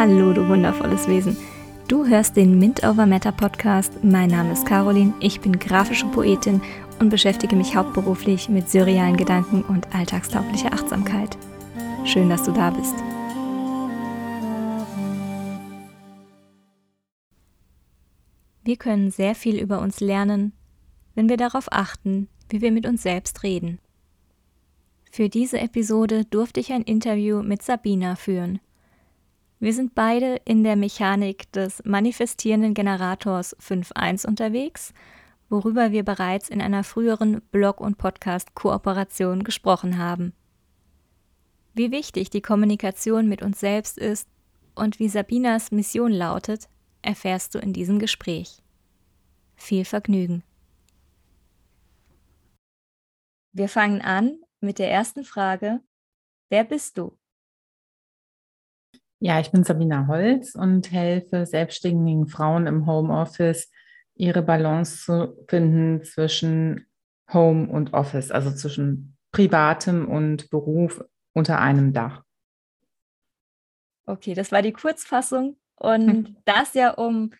Hallo, du wundervolles Wesen. Du hörst den Mint Over Matter Podcast. Mein Name ist Caroline, ich bin grafische Poetin und beschäftige mich hauptberuflich mit surrealen Gedanken und alltagstauglicher Achtsamkeit. Schön, dass du da bist. Wir können sehr viel über uns lernen, wenn wir darauf achten, wie wir mit uns selbst reden. Für diese Episode durfte ich ein Interview mit Sabina führen. Wir sind beide in der Mechanik des manifestierenden Generators 5.1 unterwegs, worüber wir bereits in einer früheren Blog- und Podcast-Kooperation gesprochen haben. Wie wichtig die Kommunikation mit uns selbst ist und wie Sabinas Mission lautet, erfährst du in diesem Gespräch. Viel Vergnügen. Wir fangen an mit der ersten Frage. Wer bist du? Ja, ich bin Sabina Holz und helfe selbstständigen Frauen im Homeoffice, ihre Balance zu finden zwischen Home und Office, also zwischen privatem und Beruf unter einem Dach. Okay, das war die Kurzfassung. Und hm. da es ja um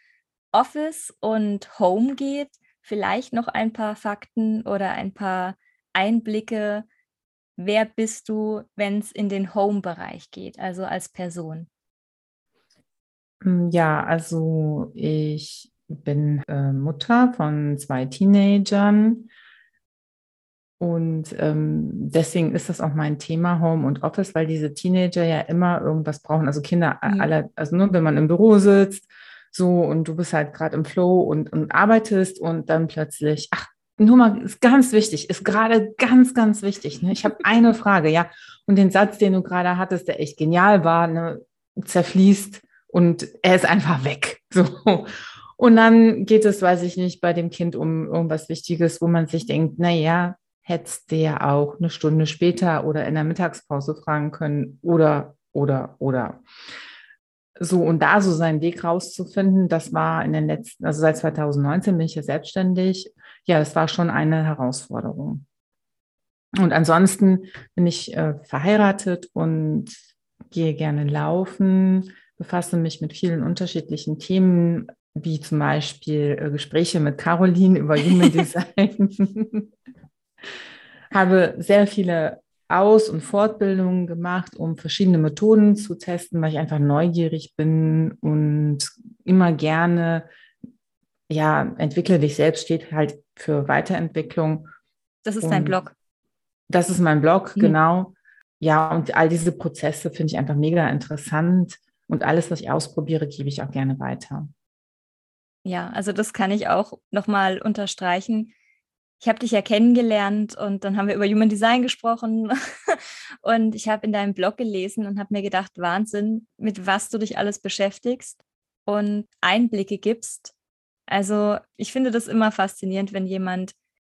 Office und Home geht, vielleicht noch ein paar Fakten oder ein paar Einblicke, wer bist du, wenn es in den Home-Bereich geht, also als Person? Mm, ja, also ich bin äh, Mutter von zwei Teenagern und ähm, deswegen ist das auch mein Thema Home und Office, weil diese Teenager ja immer irgendwas brauchen. Also Kinder mhm. alle, also nur wenn man im Büro sitzt, so und du bist halt gerade im Flow und, und arbeitest und dann plötzlich, ach, nur mal, ist ganz wichtig, ist gerade ganz, ganz wichtig. Ne? Ich habe eine Frage, ja. Und den Satz, den du gerade hattest, der echt genial war, ne, zerfließt und er ist einfach weg. So. Und dann geht es, weiß ich nicht, bei dem Kind um irgendwas Wichtiges, wo man sich denkt, na ja, hättest du ja auch eine Stunde später oder in der Mittagspause fragen können oder, oder, oder. So, und da so seinen Weg rauszufinden, das war in den letzten, also seit 2019 bin ich ja selbstständig. Ja, das war schon eine Herausforderung. Und ansonsten bin ich äh, verheiratet und gehe gerne laufen, befasse mich mit vielen unterschiedlichen Themen, wie zum Beispiel äh, Gespräche mit Caroline über Human Design. Habe sehr viele aus- und Fortbildungen gemacht, um verschiedene Methoden zu testen, weil ich einfach neugierig bin und immer gerne, ja, entwickle dich selbst steht halt für Weiterentwicklung. Das ist und dein Blog. Das ist mein Blog, mhm. genau. Ja, und all diese Prozesse finde ich einfach mega interessant und alles, was ich ausprobiere, gebe ich auch gerne weiter. Ja, also das kann ich auch nochmal unterstreichen ich habe dich ja kennengelernt und dann haben wir über Human Design gesprochen und ich habe in deinem Blog gelesen und habe mir gedacht, Wahnsinn, mit was du dich alles beschäftigst und Einblicke gibst. Also ich finde das immer faszinierend, wenn jemand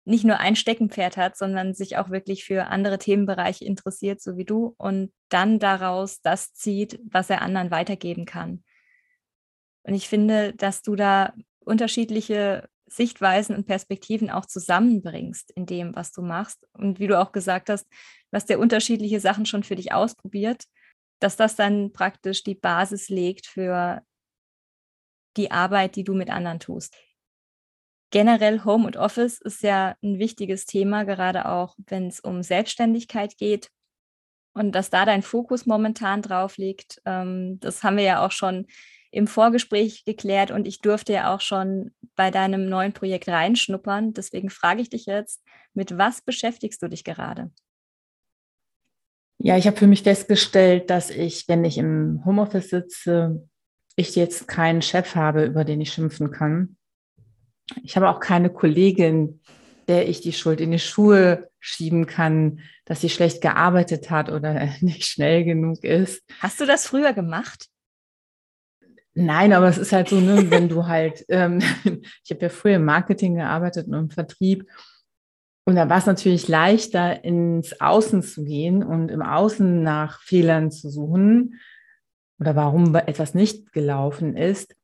nicht nur ein Steckenpferd hat, sondern sich auch wirklich für andere Themenbereiche interessiert, so wie du, und dann daraus das zieht, was er anderen weitergeben kann. Und ich finde, dass du da unterschiedliche Sichtweisen und Perspektiven auch zusammenbringst in dem, was du machst. Und wie du auch gesagt hast, hast ja unterschiedliche Sachen schon für dich ausprobiert, dass das dann praktisch die Basis legt für die Arbeit, die du mit anderen tust. Generell Home und Office ist ja ein wichtiges Thema, gerade auch wenn es um Selbstständigkeit geht. Und dass da dein Fokus momentan drauf liegt, ähm, das haben wir ja auch schon im Vorgespräch geklärt und ich durfte ja auch schon bei deinem neuen Projekt reinschnuppern. Deswegen frage ich dich jetzt, mit was beschäftigst du dich gerade? Ja, ich habe für mich festgestellt, dass ich, wenn ich im Homeoffice sitze, ich jetzt keinen Chef habe, über den ich schimpfen kann. Ich habe auch keine Kollegin, der ich die Schuld in die Schuhe schieben kann, dass sie schlecht gearbeitet hat oder nicht schnell genug ist. Hast du das früher gemacht? Nein, aber es ist halt so, ne, wenn du halt, ähm, ich habe ja früher im Marketing gearbeitet und im Vertrieb. Und da war es natürlich leichter, ins Außen zu gehen und im Außen nach Fehlern zu suchen oder warum etwas nicht gelaufen ist,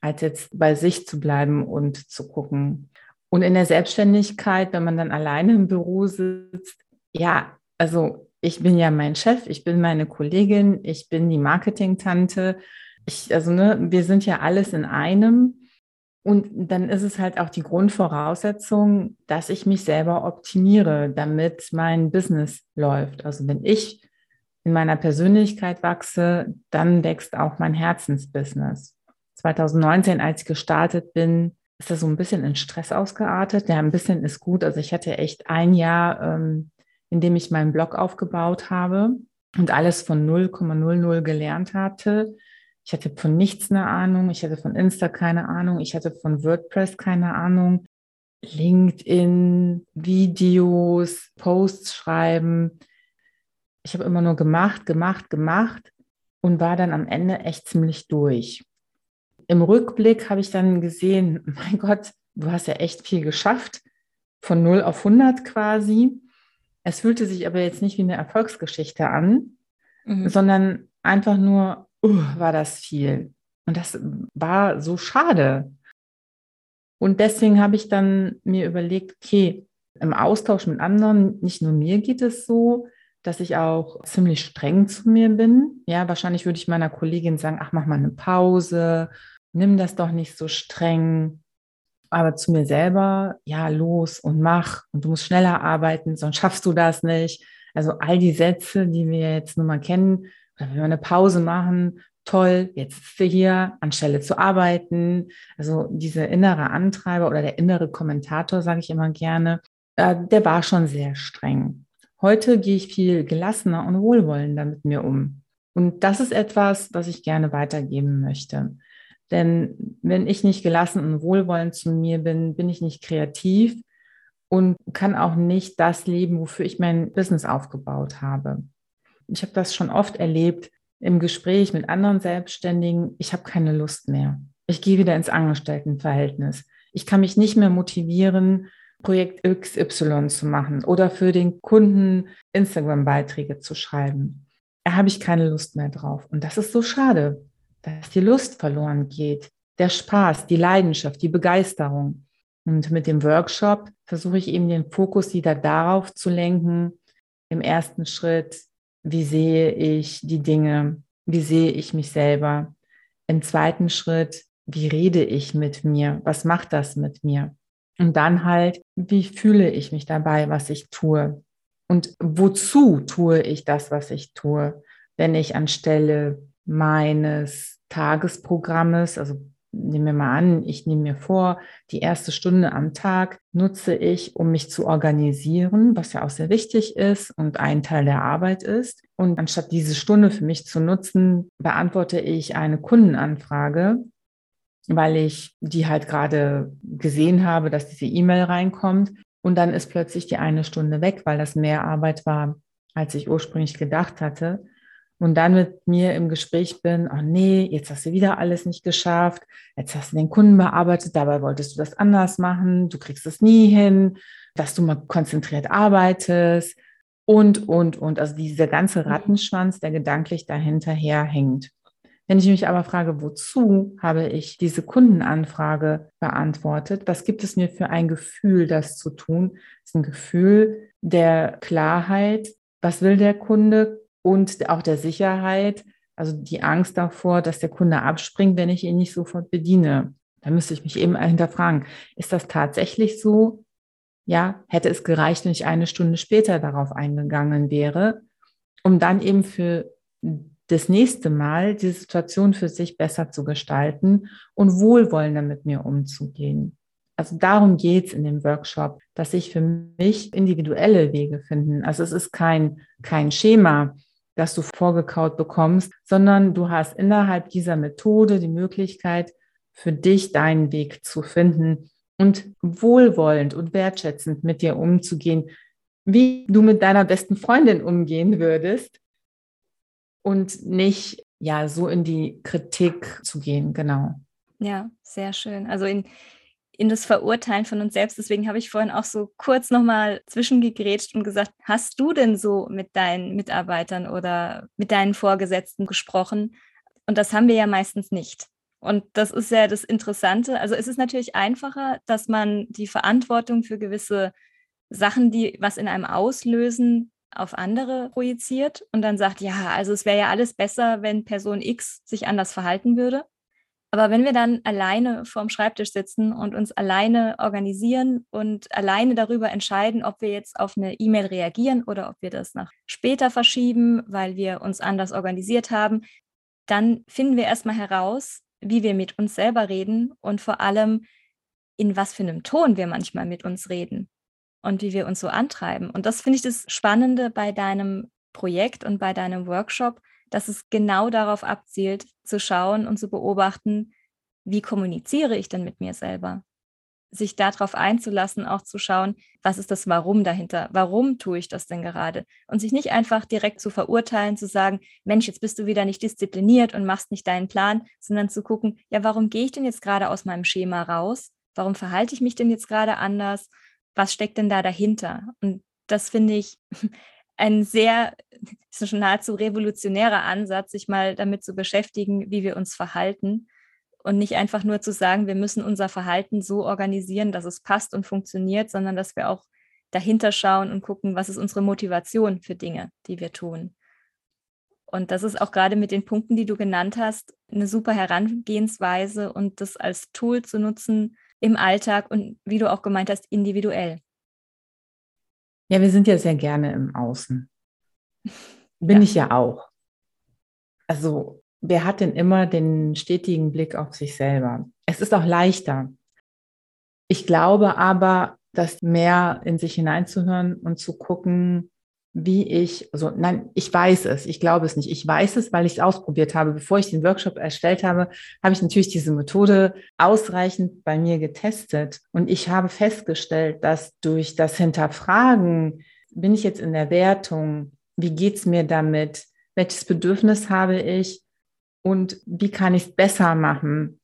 als jetzt bei sich zu bleiben und zu gucken. Und in der Selbstständigkeit, wenn man dann alleine im Büro sitzt, ja, also ich bin ja mein Chef, ich bin meine Kollegin, ich bin die Marketingtante ich, also ne, wir sind ja alles in einem. Und dann ist es halt auch die Grundvoraussetzung, dass ich mich selber optimiere, damit mein Business läuft. Also wenn ich in meiner Persönlichkeit wachse, dann wächst auch mein Herzensbusiness. 2019, als ich gestartet bin, ist das so ein bisschen in Stress ausgeartet. Ja, ein bisschen ist gut. Also ich hatte echt ein Jahr, ähm, in dem ich meinen Blog aufgebaut habe und alles von 0,00 gelernt hatte. Ich hatte von nichts eine Ahnung. Ich hatte von Insta keine Ahnung. Ich hatte von WordPress keine Ahnung. LinkedIn, Videos, Posts schreiben. Ich habe immer nur gemacht, gemacht, gemacht und war dann am Ende echt ziemlich durch. Im Rückblick habe ich dann gesehen, mein Gott, du hast ja echt viel geschafft, von 0 auf 100 quasi. Es fühlte sich aber jetzt nicht wie eine Erfolgsgeschichte an, mhm. sondern einfach nur, uh, war das viel. Und das war so schade. Und deswegen habe ich dann mir überlegt, okay, im Austausch mit anderen, nicht nur mir geht es so, dass ich auch ziemlich streng zu mir bin. Ja, wahrscheinlich würde ich meiner Kollegin sagen, ach, mach mal eine Pause, nimm das doch nicht so streng. Aber zu mir selber, ja, los und mach und du musst schneller arbeiten, sonst schaffst du das nicht. Also all die Sätze, die wir jetzt nun mal kennen, wenn wir eine Pause machen, toll, jetzt ist du hier, anstelle zu arbeiten. Also diese innere Antreiber oder der innere Kommentator, sage ich immer gerne, äh, der war schon sehr streng. Heute gehe ich viel gelassener und wohlwollender mit mir um. Und das ist etwas, was ich gerne weitergeben möchte. Denn wenn ich nicht gelassen und wohlwollend zu mir bin, bin ich nicht kreativ und kann auch nicht das leben, wofür ich mein Business aufgebaut habe. Ich habe das schon oft erlebt im Gespräch mit anderen Selbstständigen. Ich habe keine Lust mehr. Ich gehe wieder ins Angestelltenverhältnis. Ich kann mich nicht mehr motivieren, Projekt XY zu machen oder für den Kunden Instagram-Beiträge zu schreiben. Da habe ich keine Lust mehr drauf. Und das ist so schade, dass die Lust verloren geht, der Spaß, die Leidenschaft, die Begeisterung. Und mit dem Workshop versuche ich eben den Fokus wieder darauf zu lenken, im ersten Schritt, wie sehe ich die Dinge, wie sehe ich mich selber. Im zweiten Schritt, wie rede ich mit mir, was macht das mit mir. Und dann halt, wie fühle ich mich dabei, was ich tue. Und wozu tue ich das, was ich tue, wenn ich anstelle meines Tagesprogrammes, also nehmen wir mal an, ich nehme mir vor, die erste Stunde am Tag nutze ich, um mich zu organisieren, was ja auch sehr wichtig ist und ein Teil der Arbeit ist. Und anstatt diese Stunde für mich zu nutzen, beantworte ich eine Kundenanfrage, weil ich die halt gerade gesehen habe, dass diese E-Mail reinkommt. Und dann ist plötzlich die eine Stunde weg, weil das mehr Arbeit war, als ich ursprünglich gedacht hatte und dann mit mir im Gespräch bin, oh nee, jetzt hast du wieder alles nicht geschafft, jetzt hast du den Kunden bearbeitet, dabei wolltest du das anders machen, du kriegst es nie hin, dass du mal konzentriert arbeitest und, und, und. Also dieser ganze mhm. Rattenschwanz, der gedanklich dahinterher hängt. Wenn ich mich aber frage, wozu habe ich diese Kundenanfrage beantwortet? Was gibt es mir für ein Gefühl, das zu tun? Das ist ein Gefühl der Klarheit. Was will der Kunde? und auch der Sicherheit, also die Angst davor, dass der Kunde abspringt, wenn ich ihn nicht sofort bediene. Da müsste ich mich eben hinterfragen, ist das tatsächlich so? Ja, hätte es gereicht, wenn ich eine Stunde später darauf eingegangen wäre, um dann eben für das nächste Mal die Situation für sich besser zu gestalten und wohlwollender mit mir umzugehen. Also darum geht es in dem Workshop, dass ich für mich individuelle Wege finden. Also es ist kein, kein Schema, das du vorgekaut bekommst, sondern du hast innerhalb dieser Methode die Möglichkeit, für dich deinen Weg zu finden und wohlwollend und wertschätzend mit dir umzugehen, wie du mit deiner besten Freundin umgehen würdest und nicht ja so in die Kritik zu gehen, genau. Ja, sehr schön. Also in in das Verurteilen von uns selbst. Deswegen habe ich vorhin auch so kurz nochmal zwischengegrätscht und gesagt, hast du denn so mit deinen Mitarbeitern oder mit deinen Vorgesetzten gesprochen? Und das haben wir ja meistens nicht. Und das ist ja das Interessante. Also es ist natürlich einfacher, dass man die Verantwortung für gewisse Sachen, die was in einem auslösen, auf andere projiziert und dann sagt, ja, also es wäre ja alles besser, wenn Person X sich anders verhalten würde. Aber wenn wir dann alleine vorm Schreibtisch sitzen und uns alleine organisieren und alleine darüber entscheiden, ob wir jetzt auf eine E-Mail reagieren oder ob wir das nach später verschieben, weil wir uns anders organisiert haben, dann finden wir erstmal heraus, wie wir mit uns selber reden und vor allem, in was für einem Ton wir manchmal mit uns reden und wie wir uns so antreiben. Und das finde ich das Spannende bei deinem Projekt und bei deinem Workshop, dass es genau darauf abzielt, zu schauen und zu beobachten, wie kommuniziere ich denn mit mir selber? Sich darauf einzulassen, auch zu schauen, was ist das Warum dahinter? Warum tue ich das denn gerade? Und sich nicht einfach direkt zu verurteilen, zu sagen, Mensch, jetzt bist du wieder nicht diszipliniert und machst nicht deinen Plan, sondern zu gucken, ja, warum gehe ich denn jetzt gerade aus meinem Schema raus? Warum verhalte ich mich denn jetzt gerade anders? Was steckt denn da dahinter? Und das finde ich ein sehr, schon nahezu revolutionärer Ansatz, sich mal damit zu beschäftigen, wie wir uns verhalten und nicht einfach nur zu sagen, wir müssen unser Verhalten so organisieren, dass es passt und funktioniert, sondern dass wir auch dahinter schauen und gucken, was ist unsere Motivation für Dinge, die wir tun. Und das ist auch gerade mit den Punkten, die du genannt hast, eine super Herangehensweise und das als Tool zu nutzen im Alltag und wie du auch gemeint hast, individuell. Ja, wir sind ja sehr gerne im Außen. Bin ja. ich ja auch. Also, wer hat denn immer den stetigen Blick auf sich selber? Es ist auch leichter. Ich glaube aber, dass mehr in sich hineinzuhören und zu gucken, wie ich, also nein, ich weiß es, ich glaube es nicht. Ich weiß es, weil ich es ausprobiert habe. Bevor ich den Workshop erstellt habe, habe ich natürlich diese Methode ausreichend bei mir getestet. Und ich habe festgestellt, dass durch das Hinterfragen, bin ich jetzt in der Wertung, wie geht es mir damit, welches Bedürfnis habe ich und wie kann ich es besser machen,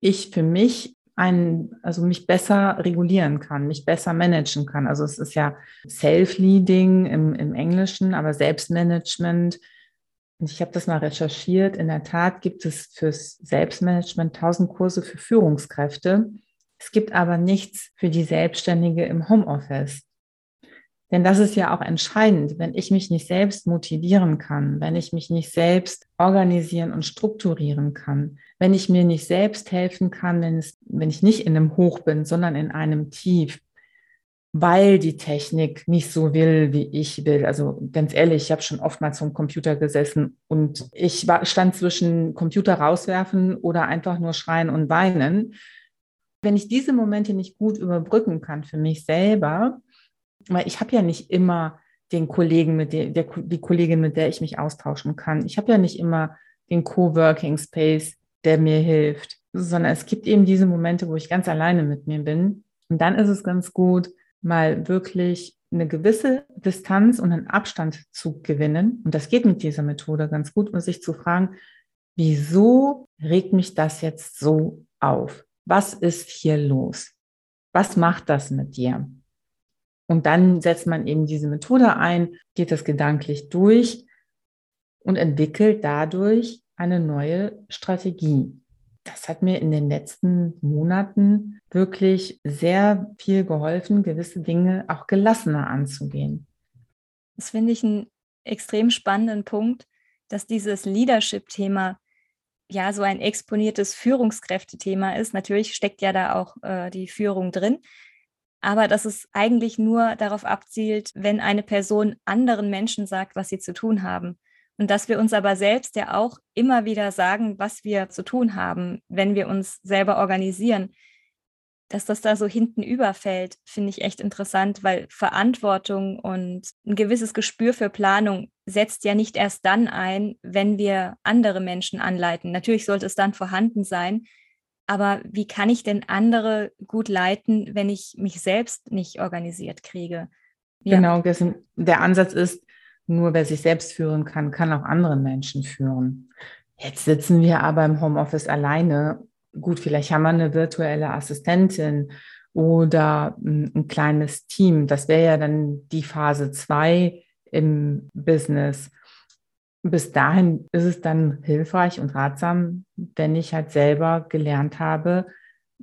ich für mich ein, also mich besser regulieren kann, mich besser managen kann. Also es ist ja Self-Leading im, im Englischen, aber Selbstmanagement. Und ich habe das mal recherchiert. In der Tat gibt es fürs Selbstmanagement tausend Kurse für Führungskräfte. Es gibt aber nichts für die Selbstständige im Homeoffice. Denn das ist ja auch entscheidend, wenn ich mich nicht selbst motivieren kann, wenn ich mich nicht selbst organisieren und strukturieren kann, wenn ich mir nicht selbst helfen kann, wenn, es, wenn ich nicht in einem Hoch bin, sondern in einem Tief, weil die Technik nicht so will, wie ich will. Also ganz ehrlich, ich habe schon oftmals vom Computer gesessen und ich war, stand zwischen Computer rauswerfen oder einfach nur schreien und weinen. Wenn ich diese Momente nicht gut überbrücken kann für mich selber, weil ich habe ja nicht immer den Kollegen, mit der, der, die Kollegin, mit der ich mich austauschen kann. Ich habe ja nicht immer den Coworking Space, der mir hilft, sondern es gibt eben diese Momente, wo ich ganz alleine mit mir bin. Und dann ist es ganz gut, mal wirklich eine gewisse Distanz und einen Abstand zu gewinnen. Und das geht mit dieser Methode ganz gut, um sich zu fragen, wieso regt mich das jetzt so auf? Was ist hier los? Was macht das mit dir? Und dann setzt man eben diese Methode ein, geht das gedanklich durch und entwickelt dadurch eine neue Strategie. Das hat mir in den letzten Monaten wirklich sehr viel geholfen, gewisse Dinge auch gelassener anzugehen. Das finde ich einen extrem spannenden Punkt, dass dieses Leadership-Thema ja so ein exponiertes Führungskräftethema ist. Natürlich steckt ja da auch äh, die Führung drin, aber dass es eigentlich nur darauf abzielt, wenn eine Person anderen Menschen sagt, was sie zu tun haben. Und dass wir uns aber selbst ja auch immer wieder sagen, was wir zu tun haben, wenn wir uns selber organisieren. Dass das da so hinten überfällt, finde ich echt interessant, weil Verantwortung und ein gewisses Gespür für Planung setzt ja nicht erst dann ein, wenn wir andere Menschen anleiten. Natürlich sollte es dann vorhanden sein, aber wie kann ich denn andere gut leiten, wenn ich mich selbst nicht organisiert kriege? Ja. Genau, der Ansatz ist, nur wer sich selbst führen kann, kann auch andere Menschen führen. Jetzt sitzen wir aber im Homeoffice alleine. Gut, vielleicht haben wir eine virtuelle Assistentin oder ein kleines Team. Das wäre ja dann die Phase zwei im Business bis dahin ist es dann hilfreich und ratsam, wenn ich halt selber gelernt habe,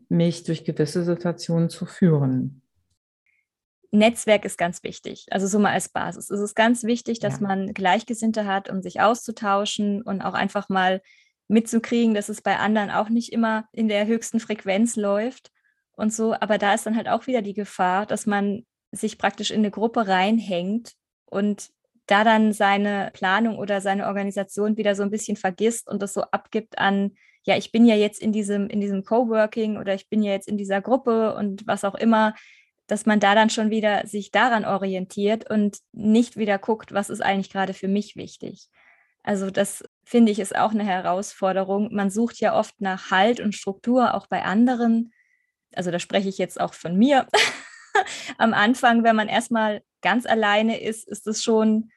mich durch gewisse Situationen zu führen. Netzwerk ist ganz wichtig. Also so mal als Basis. Es ist ganz wichtig, dass ja. man Gleichgesinnte hat, um sich auszutauschen und auch einfach mal mitzukriegen, dass es bei anderen auch nicht immer in der höchsten Frequenz läuft und so. Aber da ist dann halt auch wieder die Gefahr, dass man sich praktisch in eine Gruppe reinhängt und da dann seine Planung oder seine Organisation wieder so ein bisschen vergisst und das so abgibt an, ja, ich bin ja jetzt in diesem, in diesem Coworking oder ich bin ja jetzt in dieser Gruppe und was auch immer, dass man da dann schon wieder sich daran orientiert und nicht wieder guckt, was ist eigentlich gerade für mich wichtig. Also das finde ich ist auch eine Herausforderung. Man sucht ja oft nach Halt und Struktur auch bei anderen. Also da spreche ich jetzt auch von mir. Am Anfang, wenn man erstmal ganz alleine ist, ist es schon,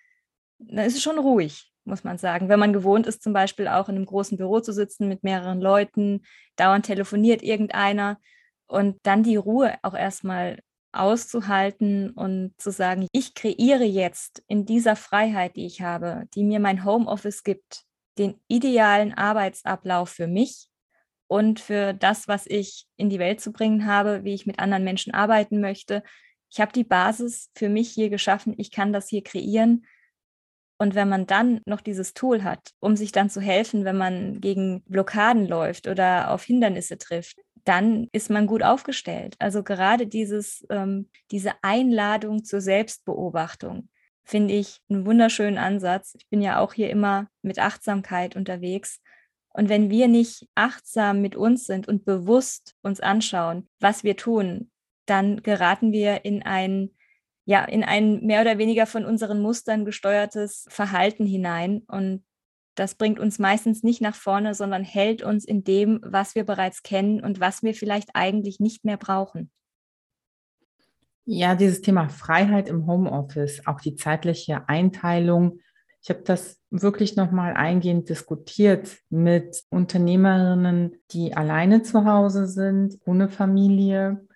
dann ist es schon ruhig, muss man sagen. Wenn man gewohnt ist, zum Beispiel auch in einem großen Büro zu sitzen mit mehreren Leuten, dauernd telefoniert irgendeiner und dann die Ruhe auch erstmal auszuhalten und zu sagen, ich kreiere jetzt in dieser Freiheit, die ich habe, die mir mein Homeoffice gibt, den idealen Arbeitsablauf für mich und für das, was ich in die Welt zu bringen habe, wie ich mit anderen Menschen arbeiten möchte. Ich habe die Basis für mich hier geschaffen, ich kann das hier kreieren. Und wenn man dann noch dieses Tool hat, um sich dann zu helfen, wenn man gegen Blockaden läuft oder auf Hindernisse trifft, dann ist man gut aufgestellt. Also gerade dieses, ähm, diese Einladung zur Selbstbeobachtung finde ich einen wunderschönen Ansatz. Ich bin ja auch hier immer mit Achtsamkeit unterwegs. Und wenn wir nicht achtsam mit uns sind und bewusst uns anschauen, was wir tun, dann geraten wir in ein, ja, in ein mehr oder weniger von unseren Mustern gesteuertes Verhalten hinein. Und das bringt uns meistens nicht nach vorne, sondern hält uns in dem, was wir bereits kennen und was wir vielleicht eigentlich nicht mehr brauchen. Ja, dieses Thema Freiheit im Homeoffice, auch die zeitliche Einteilung. Ich habe das wirklich nochmal eingehend diskutiert mit Unternehmerinnen, die alleine zu Hause sind, ohne Familie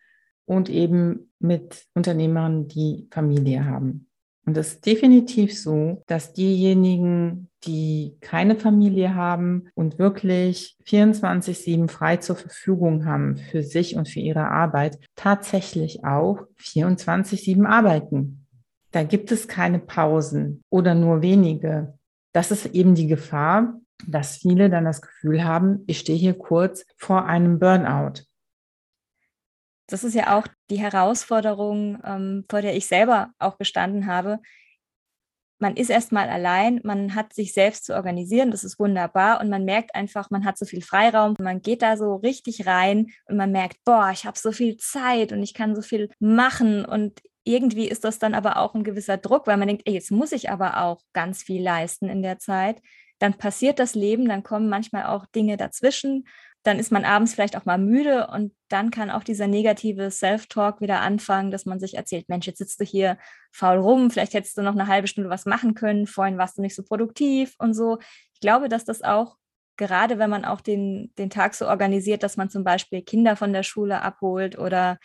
und eben mit Unternehmern, die Familie haben. Und es ist definitiv so, dass diejenigen, die keine Familie haben und wirklich 24-7 frei zur Verfügung haben für sich und für ihre Arbeit, tatsächlich auch 24-7 arbeiten. Da gibt es keine Pausen oder nur wenige. Das ist eben die Gefahr, dass viele dann das Gefühl haben, ich stehe hier kurz vor einem Burnout. Das ist ja auch die Herausforderung, ähm, vor der ich selber auch gestanden habe. Man ist erstmal allein, man hat sich selbst zu organisieren, das ist wunderbar und man merkt einfach, man hat so viel Freiraum, man geht da so richtig rein und man merkt, boah, ich habe so viel Zeit und ich kann so viel machen und irgendwie ist das dann aber auch ein gewisser Druck, weil man denkt, ey, jetzt muss ich aber auch ganz viel leisten in der Zeit. Dann passiert das Leben, dann kommen manchmal auch Dinge dazwischen dann ist man abends vielleicht auch mal müde und dann kann auch dieser negative Self-Talk wieder anfangen, dass man sich erzählt, Mensch, jetzt sitzt du hier faul rum, vielleicht hättest du noch eine halbe Stunde was machen können, vorhin warst du nicht so produktiv und so. Ich glaube, dass das auch, gerade wenn man auch den, den Tag so organisiert, dass man zum Beispiel Kinder von der Schule abholt oder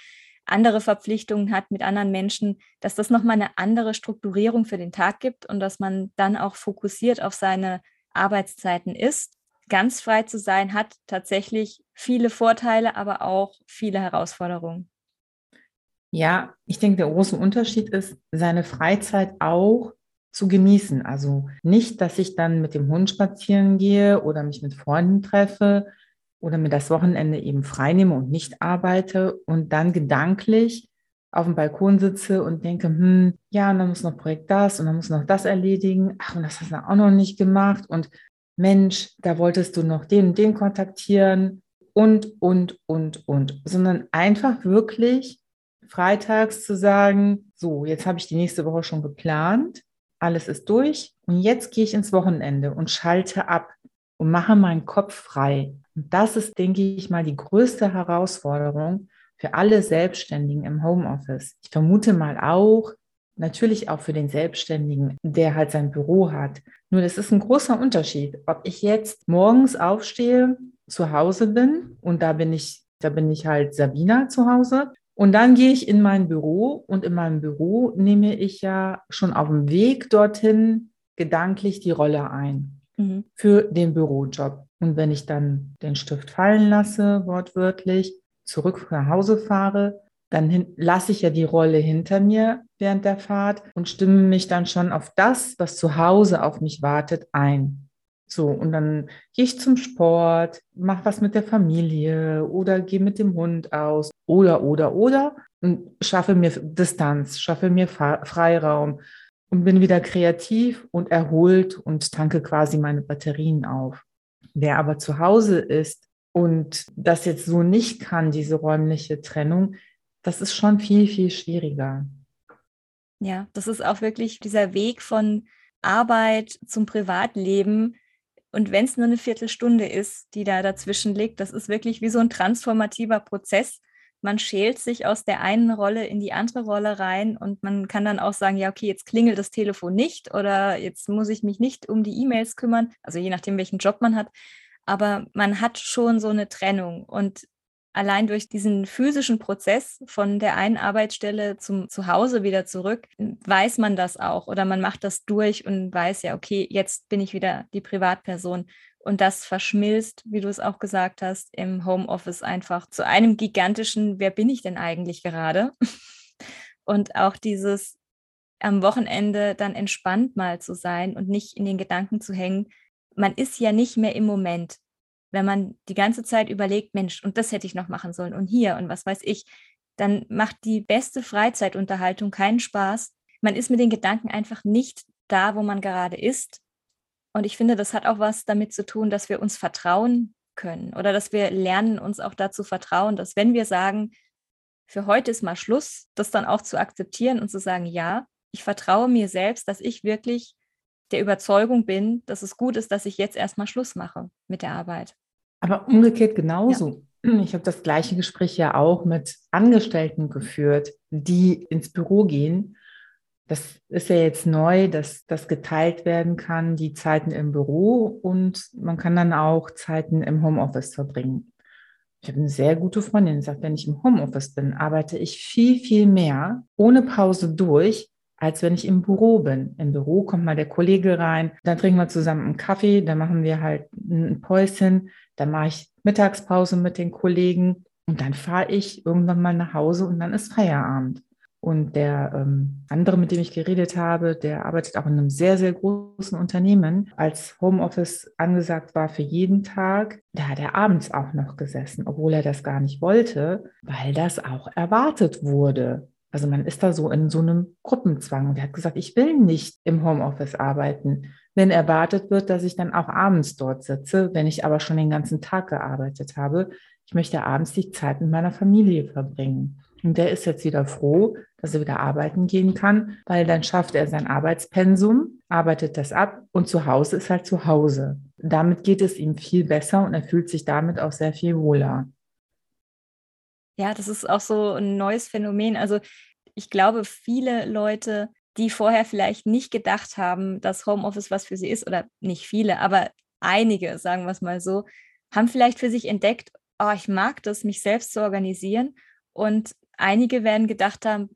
andere Verpflichtungen hat mit anderen Menschen, dass das nochmal eine andere Strukturierung für den Tag gibt und dass man dann auch fokussiert auf seine Arbeitszeiten ist ganz frei zu sein hat tatsächlich viele Vorteile, aber auch viele Herausforderungen. Ja, ich denke, der große Unterschied ist, seine Freizeit auch zu genießen. Also nicht, dass ich dann mit dem Hund spazieren gehe oder mich mit Freunden treffe oder mir das Wochenende eben freinehme und nicht arbeite und dann gedanklich auf dem Balkon sitze und denke, hm, ja, und dann muss noch Projekt das und dann muss noch das erledigen. Ach, und das hast du auch noch nicht gemacht. Und Mensch, da wolltest du noch den und den kontaktieren und, und, und, und, sondern einfach wirklich freitags zu sagen, so, jetzt habe ich die nächste Woche schon geplant, alles ist durch und jetzt gehe ich ins Wochenende und schalte ab und mache meinen Kopf frei. Und das ist, denke ich mal, die größte Herausforderung für alle Selbstständigen im Homeoffice. Ich vermute mal auch, natürlich auch für den Selbstständigen, der halt sein Büro hat. Nur das ist ein großer Unterschied, ob ich jetzt morgens aufstehe, zu Hause bin und da bin ich, da bin ich halt Sabina zu Hause. Und dann gehe ich in mein Büro und in meinem Büro nehme ich ja schon auf dem Weg dorthin gedanklich die Rolle ein mhm. für den Bürojob. Und wenn ich dann den Stift fallen lasse, wortwörtlich, zurück nach Hause fahre, dann lasse ich ja die Rolle hinter mir während der Fahrt und stimme mich dann schon auf das, was zu Hause auf mich wartet, ein. So, und dann gehe ich zum Sport, mache was mit der Familie oder gehe mit dem Hund aus oder, oder, oder und schaffe mir Distanz, schaffe mir Freiraum und bin wieder kreativ und erholt und tanke quasi meine Batterien auf. Wer aber zu Hause ist und das jetzt so nicht kann, diese räumliche Trennung, das ist schon viel, viel schwieriger. Ja, das ist auch wirklich dieser Weg von Arbeit zum Privatleben. Und wenn es nur eine Viertelstunde ist, die da dazwischen liegt, das ist wirklich wie so ein transformativer Prozess. Man schält sich aus der einen Rolle in die andere Rolle rein und man kann dann auch sagen, ja, okay, jetzt klingelt das Telefon nicht oder jetzt muss ich mich nicht um die E-Mails kümmern, also je nachdem, welchen Job man hat. Aber man hat schon so eine Trennung und allein durch diesen physischen Prozess von der einen Arbeitsstelle zum Zuhause wieder zurück, weiß man das auch oder man macht das durch und weiß ja, okay, jetzt bin ich wieder die Privatperson. Und das verschmilzt, wie du es auch gesagt hast, im Homeoffice einfach zu einem gigantischen, wer bin ich denn eigentlich gerade? Und auch dieses am Wochenende dann entspannt mal zu sein und nicht in den Gedanken zu hängen, man ist ja nicht mehr im Moment wenn man die ganze Zeit überlegt, Mensch, und das hätte ich noch machen sollen und hier und was weiß ich, dann macht die beste Freizeitunterhaltung keinen Spaß. Man ist mit den Gedanken einfach nicht da, wo man gerade ist. Und ich finde, das hat auch was damit zu tun, dass wir uns vertrauen können oder dass wir lernen, uns auch dazu vertrauen, dass wenn wir sagen, für heute ist mal Schluss, das dann auch zu akzeptieren und zu sagen, ja, ich vertraue mir selbst, dass ich wirklich der Überzeugung bin, dass es gut ist, dass ich jetzt erstmal Schluss mache mit der Arbeit. Aber umgekehrt genauso. Ja. Ich habe das gleiche Gespräch ja auch mit Angestellten geführt, die ins Büro gehen. Das ist ja jetzt neu, dass das geteilt werden kann, die Zeiten im Büro und man kann dann auch Zeiten im Homeoffice verbringen. Ich habe eine sehr gute Freundin, die sagt, wenn ich im Homeoffice bin, arbeite ich viel, viel mehr ohne Pause durch, als wenn ich im Büro bin. Im Büro kommt mal der Kollege rein, dann trinken wir zusammen einen Kaffee, dann machen wir halt ein Päuschen, dann mache ich Mittagspause mit den Kollegen und dann fahre ich irgendwann mal nach Hause und dann ist Feierabend. Und der ähm, andere, mit dem ich geredet habe, der arbeitet auch in einem sehr, sehr großen Unternehmen. Als Homeoffice angesagt war für jeden Tag, da hat er abends auch noch gesessen, obwohl er das gar nicht wollte, weil das auch erwartet wurde. Also man ist da so in so einem Gruppenzwang. Und er hat gesagt, ich will nicht im Homeoffice arbeiten, wenn erwartet wird, dass ich dann auch abends dort sitze, wenn ich aber schon den ganzen Tag gearbeitet habe. Ich möchte abends die Zeit mit meiner Familie verbringen. Und der ist jetzt wieder froh, dass er wieder arbeiten gehen kann, weil dann schafft er sein Arbeitspensum, arbeitet das ab und zu Hause ist halt zu Hause. Damit geht es ihm viel besser und er fühlt sich damit auch sehr viel wohler. Ja, das ist auch so ein neues Phänomen. Also ich glaube, viele Leute, die vorher vielleicht nicht gedacht haben, dass Homeoffice was für sie ist, oder nicht viele, aber einige, sagen wir es mal so, haben vielleicht für sich entdeckt, oh, ich mag das, mich selbst zu organisieren. Und einige werden gedacht haben,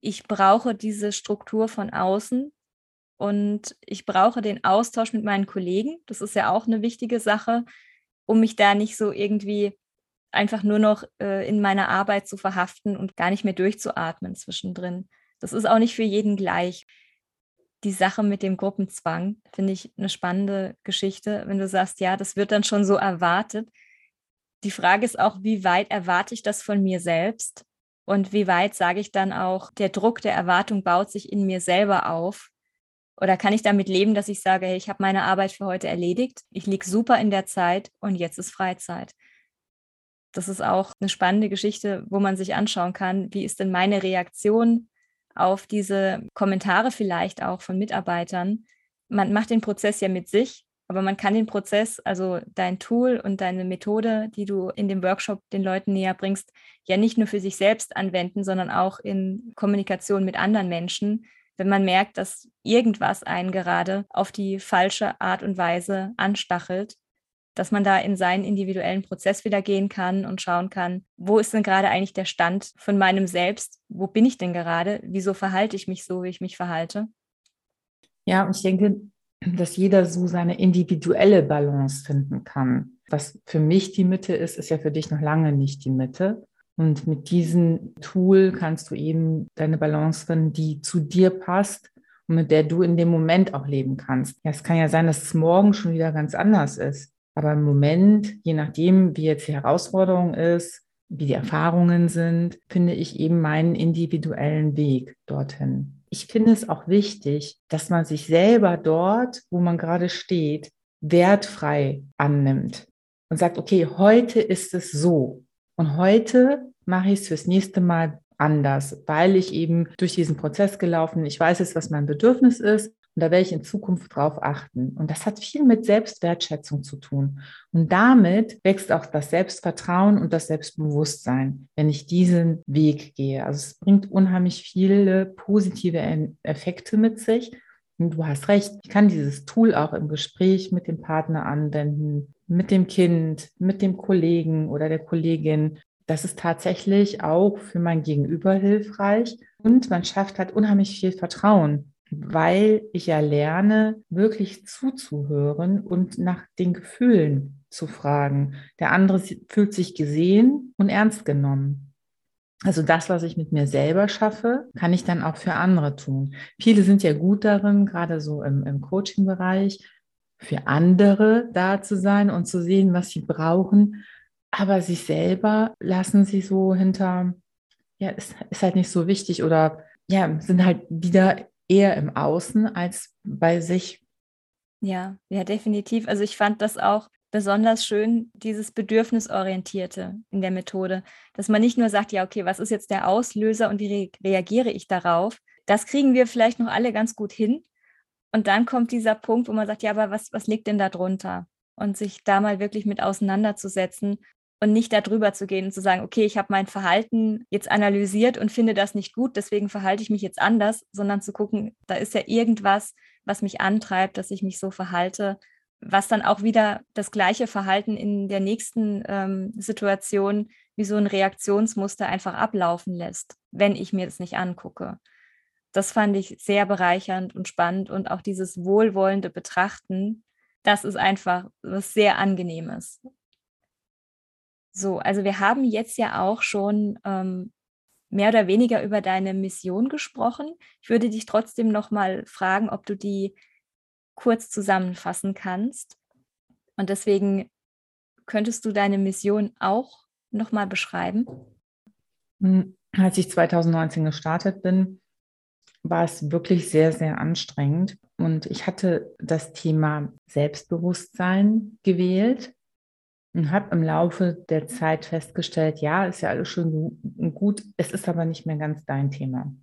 ich brauche diese Struktur von außen und ich brauche den Austausch mit meinen Kollegen. Das ist ja auch eine wichtige Sache, um mich da nicht so irgendwie einfach nur noch äh, in meiner Arbeit zu verhaften und gar nicht mehr durchzuatmen zwischendrin. Das ist auch nicht für jeden gleich. Die Sache mit dem Gruppenzwang finde ich eine spannende Geschichte, wenn du sagst, ja, das wird dann schon so erwartet. Die Frage ist auch, wie weit erwarte ich das von mir selbst und wie weit sage ich dann auch, der Druck der Erwartung baut sich in mir selber auf. Oder kann ich damit leben, dass ich sage, hey, ich habe meine Arbeit für heute erledigt, ich liege super in der Zeit und jetzt ist Freizeit das ist auch eine spannende Geschichte, wo man sich anschauen kann, wie ist denn meine Reaktion auf diese Kommentare vielleicht auch von Mitarbeitern. Man macht den Prozess ja mit sich, aber man kann den Prozess, also dein Tool und deine Methode, die du in dem Workshop den Leuten näher bringst, ja nicht nur für sich selbst anwenden, sondern auch in Kommunikation mit anderen Menschen, wenn man merkt, dass irgendwas einen gerade auf die falsche Art und Weise anstachelt dass man da in seinen individuellen Prozess wieder gehen kann und schauen kann, wo ist denn gerade eigentlich der Stand von meinem Selbst? Wo bin ich denn gerade? Wieso verhalte ich mich so, wie ich mich verhalte? Ja, und ich denke, dass jeder so seine individuelle Balance finden kann. Was für mich die Mitte ist, ist ja für dich noch lange nicht die Mitte. Und mit diesem Tool kannst du eben deine Balance finden, die zu dir passt und mit der du in dem Moment auch leben kannst. Ja, es kann ja sein, dass es morgen schon wieder ganz anders ist. Aber im Moment, je nachdem, wie jetzt die Herausforderung ist, wie die Erfahrungen sind, finde ich eben meinen individuellen Weg dorthin. Ich finde es auch wichtig, dass man sich selber dort, wo man gerade steht, wertfrei annimmt und sagt, okay, heute ist es so und heute mache ich es fürs nächste Mal anders, weil ich eben durch diesen Prozess gelaufen, ich weiß jetzt, was mein Bedürfnis ist und da werde ich in Zukunft drauf achten. Und das hat viel mit Selbstwertschätzung zu tun. Und damit wächst auch das Selbstvertrauen und das Selbstbewusstsein, wenn ich diesen Weg gehe. Also es bringt unheimlich viele positive Effekte mit sich. Und du hast recht, ich kann dieses Tool auch im Gespräch mit dem Partner anwenden, mit dem Kind, mit dem Kollegen oder der Kollegin. Das ist tatsächlich auch für mein Gegenüber hilfreich. Und man schafft halt unheimlich viel Vertrauen weil ich ja lerne, wirklich zuzuhören und nach den Gefühlen zu fragen. Der andere fühlt sich gesehen und ernst genommen. Also das, was ich mit mir selber schaffe, kann ich dann auch für andere tun. Viele sind ja gut darin, gerade so im, im Coaching-Bereich, für andere da zu sein und zu sehen, was sie brauchen. Aber sich selber lassen sie so hinter, ja, ist, ist halt nicht so wichtig oder ja, sind halt wieder eher im Außen als bei sich. Ja, ja, definitiv. Also ich fand das auch besonders schön, dieses Bedürfnisorientierte in der Methode, dass man nicht nur sagt, ja, okay, was ist jetzt der Auslöser und wie re reagiere ich darauf? Das kriegen wir vielleicht noch alle ganz gut hin. Und dann kommt dieser Punkt, wo man sagt, ja, aber was, was liegt denn da drunter? Und sich da mal wirklich mit auseinanderzusetzen und nicht darüber zu gehen und zu sagen, okay, ich habe mein Verhalten jetzt analysiert und finde das nicht gut, deswegen verhalte ich mich jetzt anders, sondern zu gucken, da ist ja irgendwas, was mich antreibt, dass ich mich so verhalte, was dann auch wieder das gleiche Verhalten in der nächsten ähm, Situation wie so ein Reaktionsmuster einfach ablaufen lässt, wenn ich mir das nicht angucke. Das fand ich sehr bereichernd und spannend und auch dieses wohlwollende Betrachten, das ist einfach was sehr Angenehmes. So, also wir haben jetzt ja auch schon ähm, mehr oder weniger über deine Mission gesprochen. Ich würde dich trotzdem noch mal fragen, ob du die kurz zusammenfassen kannst. Und deswegen könntest du deine Mission auch noch mal beschreiben? Hm, als ich 2019 gestartet bin, war es wirklich sehr, sehr anstrengend. Und ich hatte das Thema Selbstbewusstsein gewählt und habe im Laufe der Zeit festgestellt, ja, ist ja alles schön gut, es ist aber nicht mehr ganz dein Thema.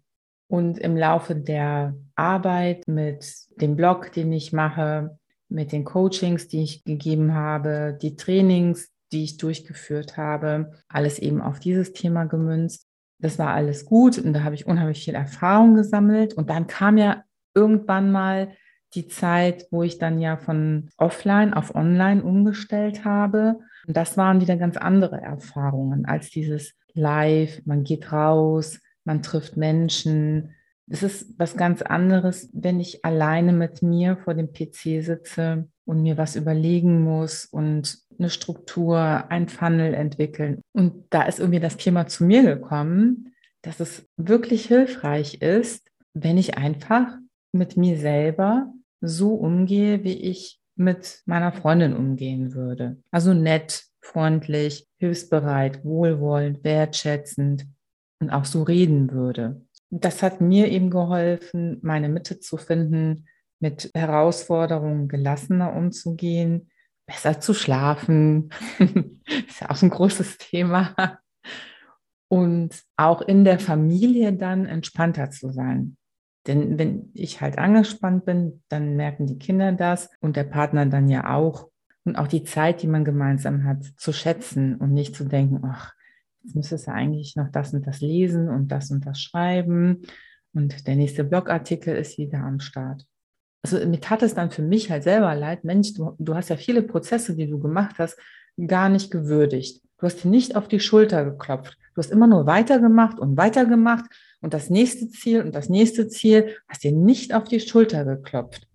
Und im Laufe der Arbeit mit dem Blog, den ich mache, mit den Coachings, die ich gegeben habe, die Trainings, die ich durchgeführt habe, alles eben auf dieses Thema gemünzt. Das war alles gut und da habe ich unheimlich viel Erfahrung gesammelt. Und dann kam ja irgendwann mal die Zeit, wo ich dann ja von offline auf online umgestellt habe. Das waren wieder ganz andere Erfahrungen als dieses Live, man geht raus, man trifft Menschen. Es ist was ganz anderes, wenn ich alleine mit mir vor dem PC sitze und mir was überlegen muss und eine Struktur, ein Funnel entwickeln. Und da ist irgendwie das Thema zu mir gekommen, dass es wirklich hilfreich ist, wenn ich einfach mit mir selber so umgehe, wie ich mit meiner Freundin umgehen würde. Also nett, freundlich, hilfsbereit, wohlwollend, wertschätzend und auch so reden würde. Das hat mir eben geholfen, meine Mitte zu finden, mit Herausforderungen gelassener umzugehen, besser zu schlafen. ist ja auch ein großes Thema. Und auch in der Familie dann entspannter zu sein. Denn wenn ich halt angespannt bin, dann merken die Kinder das und der Partner dann ja auch. Und auch die Zeit, die man gemeinsam hat, zu schätzen und nicht zu denken, ach, jetzt müsstest du eigentlich noch das und das lesen und das und das schreiben. Und der nächste Blogartikel ist wieder am Start. Also mir tat es dann für mich halt selber leid, Mensch, du, du hast ja viele Prozesse, die du gemacht hast, gar nicht gewürdigt. Du hast dir nicht auf die Schulter geklopft. Du hast immer nur weitergemacht und weitergemacht und das nächste Ziel und das nächste Ziel hast dir nicht auf die Schulter geklopft.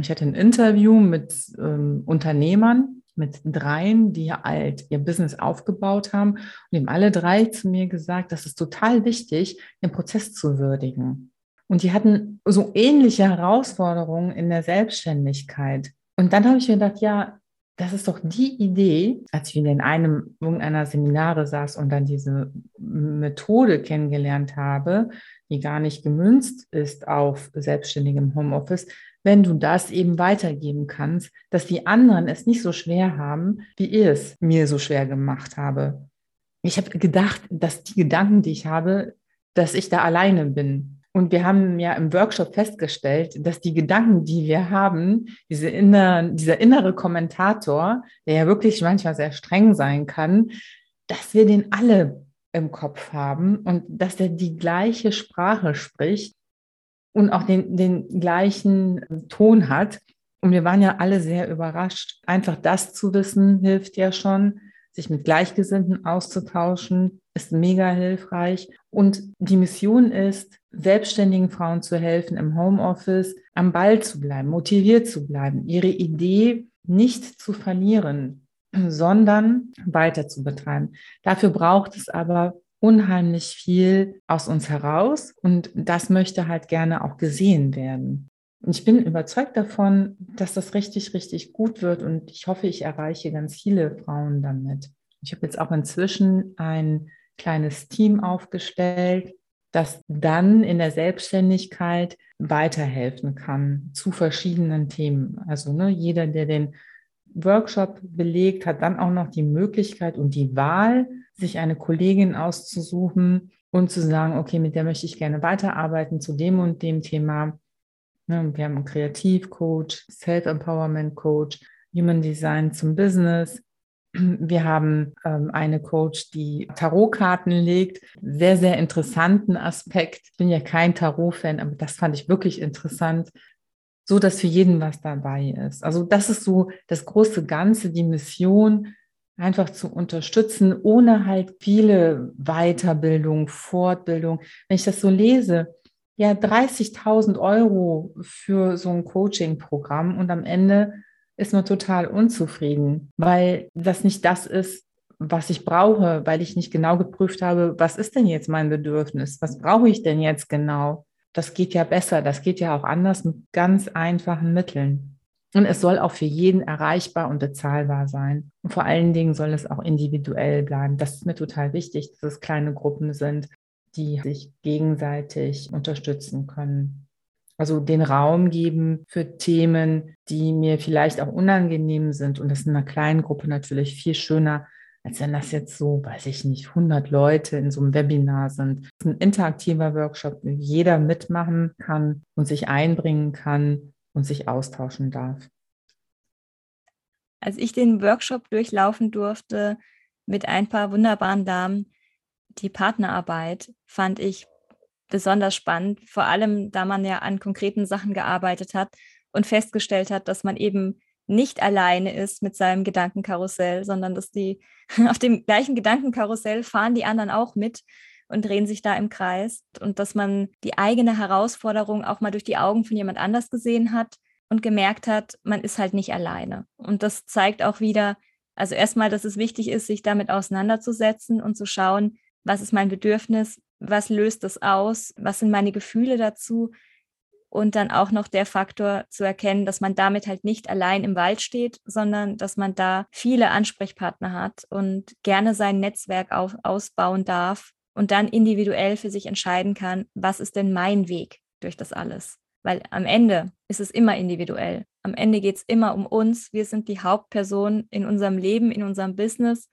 Ich hatte ein Interview mit ähm, Unternehmern mit dreien, die alt ihr Business aufgebaut haben und haben alle drei zu mir gesagt, das ist total wichtig, den Prozess zu würdigen. Und die hatten so ähnliche Herausforderungen in der Selbstständigkeit. Und dann habe ich mir gedacht, ja, das ist doch die Idee, als ich in einem irgendeiner Seminare saß und dann diese Methode kennengelernt habe, die gar nicht gemünzt ist auf selbstständigem Homeoffice, wenn du das eben weitergeben kannst, dass die anderen es nicht so schwer haben, wie ich es mir so schwer gemacht habe. Ich habe gedacht, dass die Gedanken, die ich habe, dass ich da alleine bin. Und wir haben ja im Workshop festgestellt, dass die Gedanken, die wir haben, diese inner, dieser innere Kommentator, der ja wirklich manchmal sehr streng sein kann, dass wir den alle im Kopf haben und dass er die gleiche Sprache spricht und auch den, den gleichen Ton hat. Und wir waren ja alle sehr überrascht. Einfach das zu wissen, hilft ja schon. Sich mit Gleichgesinnten auszutauschen, ist mega hilfreich. Und die Mission ist, selbstständigen Frauen zu helfen, im Homeoffice am Ball zu bleiben, motiviert zu bleiben, ihre Idee nicht zu verlieren, sondern weiter zu betreiben. Dafür braucht es aber unheimlich viel aus uns heraus und das möchte halt gerne auch gesehen werden. Und ich bin überzeugt davon, dass das richtig, richtig gut wird und ich hoffe, ich erreiche ganz viele Frauen damit. Ich habe jetzt auch inzwischen ein kleines Team aufgestellt, das dann in der Selbstständigkeit weiterhelfen kann zu verschiedenen Themen. Also ne, jeder, der den Workshop belegt, hat dann auch noch die Möglichkeit und die Wahl, sich eine Kollegin auszusuchen und zu sagen, okay, mit der möchte ich gerne weiterarbeiten zu dem und dem Thema. Ne, wir haben einen Kreativcoach, Self-Empowerment-Coach, Human Design zum Business. Wir haben ähm, eine Coach, die Tarotkarten legt. Sehr, sehr interessanten Aspekt. Ich bin ja kein Tarot-Fan, aber das fand ich wirklich interessant so dass für jeden was dabei ist. Also das ist so das große Ganze, die Mission, einfach zu unterstützen, ohne halt viele Weiterbildung, Fortbildung. Wenn ich das so lese, ja, 30.000 Euro für so ein Coaching-Programm und am Ende ist man total unzufrieden, weil das nicht das ist, was ich brauche, weil ich nicht genau geprüft habe, was ist denn jetzt mein Bedürfnis? Was brauche ich denn jetzt genau? das geht ja besser, das geht ja auch anders mit ganz einfachen Mitteln. Und es soll auch für jeden erreichbar und bezahlbar sein. Und vor allen Dingen soll es auch individuell bleiben. Das ist mir total wichtig, dass es kleine Gruppen sind, die sich gegenseitig unterstützen können. Also den Raum geben für Themen, die mir vielleicht auch unangenehm sind. Und das in einer kleinen Gruppe natürlich viel schöner, als wenn das jetzt so, weiß ich nicht, 100 Leute in so einem Webinar sind. Das ist ein interaktiver Workshop, wo jeder mitmachen kann und sich einbringen kann und sich austauschen darf. Als ich den Workshop durchlaufen durfte mit ein paar wunderbaren Damen, die Partnerarbeit fand ich besonders spannend, vor allem da man ja an konkreten Sachen gearbeitet hat und festgestellt hat, dass man eben nicht alleine ist mit seinem Gedankenkarussell, sondern dass die auf dem gleichen Gedankenkarussell fahren die anderen auch mit und drehen sich da im Kreis und dass man die eigene Herausforderung auch mal durch die Augen von jemand anders gesehen hat und gemerkt hat, man ist halt nicht alleine. Und das zeigt auch wieder, also erstmal, dass es wichtig ist, sich damit auseinanderzusetzen und zu schauen, was ist mein Bedürfnis, was löst das aus, was sind meine Gefühle dazu, und dann auch noch der Faktor zu erkennen, dass man damit halt nicht allein im Wald steht, sondern dass man da viele Ansprechpartner hat und gerne sein Netzwerk auf, ausbauen darf und dann individuell für sich entscheiden kann, was ist denn mein Weg durch das alles. Weil am Ende ist es immer individuell. Am Ende geht es immer um uns. Wir sind die Hauptperson in unserem Leben, in unserem Business.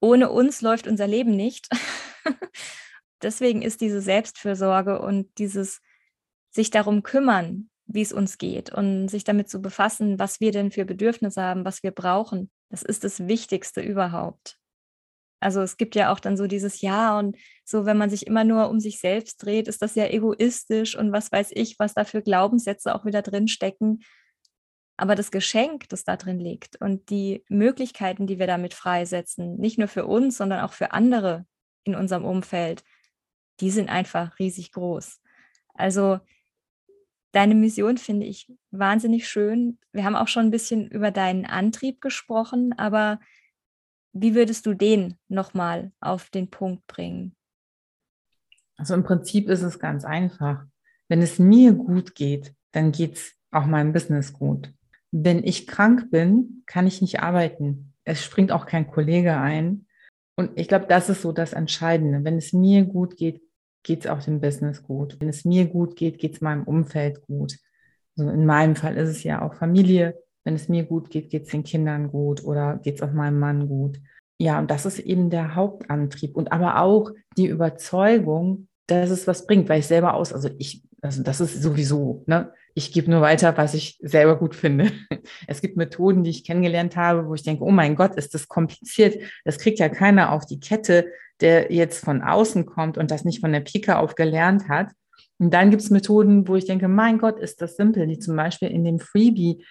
Ohne uns läuft unser Leben nicht. Deswegen ist diese Selbstfürsorge und dieses sich darum kümmern, wie es uns geht und sich damit zu befassen, was wir denn für Bedürfnisse haben, was wir brauchen. Das ist das Wichtigste überhaupt. Also es gibt ja auch dann so dieses Ja und so, wenn man sich immer nur um sich selbst dreht, ist das ja egoistisch und was weiß ich, was da für Glaubenssätze auch wieder drin stecken. Aber das Geschenk, das da drin liegt und die Möglichkeiten, die wir damit freisetzen, nicht nur für uns, sondern auch für andere in unserem Umfeld, die sind einfach riesig groß. Also Deine Mission finde ich wahnsinnig schön. Wir haben auch schon ein bisschen über deinen Antrieb gesprochen, aber wie würdest du den nochmal auf den Punkt bringen? Also im Prinzip ist es ganz einfach. Wenn es mir gut geht, dann geht es auch meinem Business gut. Wenn ich krank bin, kann ich nicht arbeiten. Es springt auch kein Kollege ein. Und ich glaube, das ist so das Entscheidende. Wenn es mir gut geht, geht es auch dem Business gut. Wenn es mir gut geht, geht es meinem Umfeld gut. Also in meinem Fall ist es ja auch Familie. Wenn es mir gut geht, geht es den Kindern gut oder geht es auch meinem Mann gut. Ja, und das ist eben der Hauptantrieb und aber auch die Überzeugung, dass es was bringt, weil ich selber aus, also ich, also das ist sowieso, ne? Ich gebe nur weiter, was ich selber gut finde. Es gibt Methoden, die ich kennengelernt habe, wo ich denke, oh mein Gott, ist das kompliziert. Das kriegt ja keiner auf die Kette der jetzt von außen kommt und das nicht von der Pika auf gelernt hat. Und dann gibt es Methoden, wo ich denke, mein Gott, ist das simpel, die zum Beispiel in dem Freebie,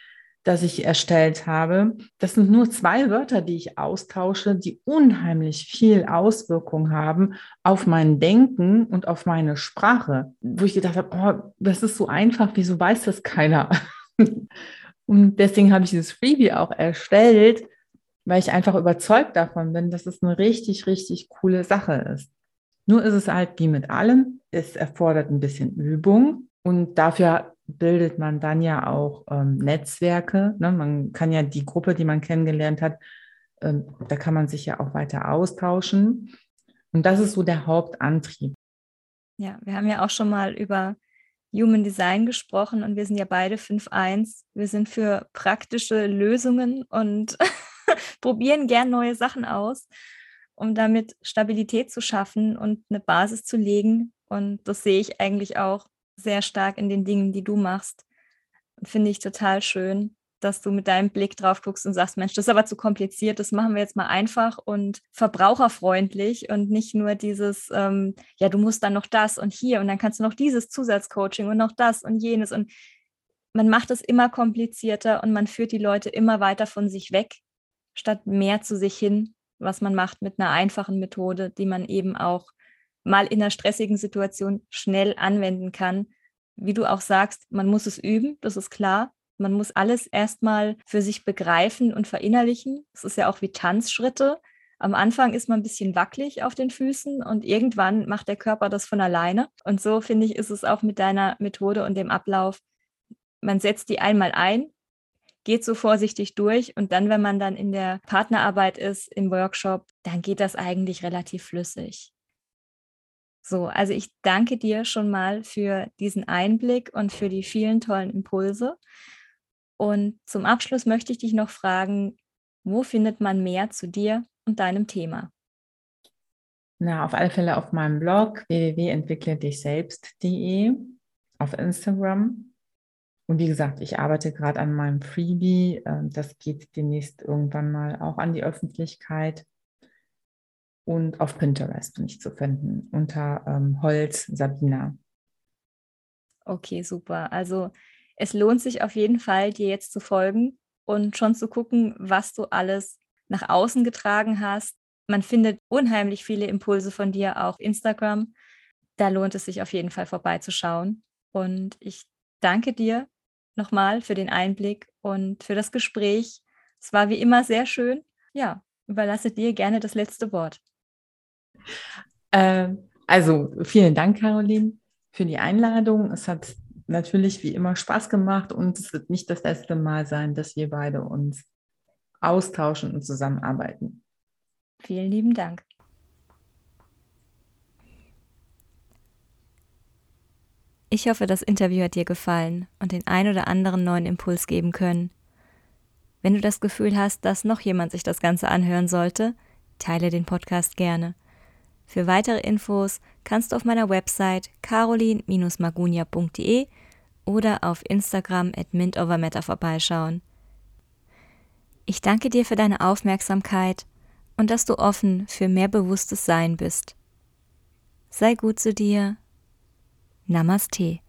das ich erstellt habe, das sind nur zwei Wörter, die ich austausche, die unheimlich viel Auswirkung haben auf mein Denken und auf meine Sprache, wo ich gedacht habe, oh, das ist so einfach, wieso weiß das keiner? und deswegen habe ich dieses Freebie auch erstellt, weil ich einfach überzeugt davon bin, dass es eine richtig, richtig coole Sache ist. Nur ist es halt wie mit allem, es erfordert ein bisschen Übung und dafür bildet man dann ja auch ähm, Netzwerke. Ne? Man kann ja die Gruppe, die man kennengelernt hat, ähm, da kann man sich ja auch weiter austauschen. Und das ist so der Hauptantrieb. Ja, wir haben ja auch schon mal über Human Design gesprochen und wir sind ja beide 5.1. Wir sind für praktische Lösungen und probieren gern neue Sachen aus, um damit Stabilität zu schaffen und eine Basis zu legen. Und das sehe ich eigentlich auch sehr stark in den Dingen, die du machst. Finde ich total schön, dass du mit deinem Blick drauf guckst und sagst, Mensch, das ist aber zu kompliziert, das machen wir jetzt mal einfach und verbraucherfreundlich und nicht nur dieses, ähm, ja, du musst dann noch das und hier und dann kannst du noch dieses Zusatzcoaching und noch das und jenes und man macht es immer komplizierter und man führt die Leute immer weiter von sich weg statt mehr zu sich hin, was man macht mit einer einfachen Methode, die man eben auch mal in einer stressigen Situation schnell anwenden kann. Wie du auch sagst, man muss es üben, das ist klar. Man muss alles erstmal für sich begreifen und verinnerlichen. Es ist ja auch wie Tanzschritte. Am Anfang ist man ein bisschen wackelig auf den Füßen und irgendwann macht der Körper das von alleine. Und so finde ich, ist es auch mit deiner Methode und dem Ablauf. Man setzt die einmal ein, geht so vorsichtig durch und dann, wenn man dann in der Partnerarbeit ist, im Workshop, dann geht das eigentlich relativ flüssig. So, also ich danke dir schon mal für diesen Einblick und für die vielen tollen Impulse. Und zum Abschluss möchte ich dich noch fragen, wo findet man mehr zu dir und deinem Thema? Na, auf alle Fälle auf meinem Blog www.entwickle-dich-selbst.de, auf Instagram und wie gesagt, ich arbeite gerade an meinem Freebie. Ähm, das geht demnächst irgendwann mal auch an die Öffentlichkeit. Und auf Pinterest bin ich zu finden unter ähm, Holz Sabina. Okay, super. Also es lohnt sich auf jeden Fall, dir jetzt zu folgen und schon zu gucken, was du alles nach außen getragen hast. Man findet unheimlich viele Impulse von dir auf Instagram. Da lohnt es sich auf jeden Fall vorbeizuschauen. Und ich danke dir nochmal für den Einblick und für das Gespräch. Es war wie immer sehr schön. Ja, überlasse dir gerne das letzte Wort. Äh, also vielen Dank, Caroline, für die Einladung. Es hat natürlich wie immer Spaß gemacht und es wird nicht das letzte Mal sein, dass wir beide uns austauschen und zusammenarbeiten. Vielen lieben Dank. Ich hoffe, das Interview hat dir gefallen und den ein oder anderen neuen Impuls geben können. Wenn du das Gefühl hast, dass noch jemand sich das Ganze anhören sollte, teile den Podcast gerne. Für weitere Infos kannst du auf meiner Website carolin-magunia.de oder auf Instagram at mintovermatter vorbeischauen. Ich danke dir für deine Aufmerksamkeit und dass du offen für mehr bewusstes Sein bist. Sei gut zu dir Namaste.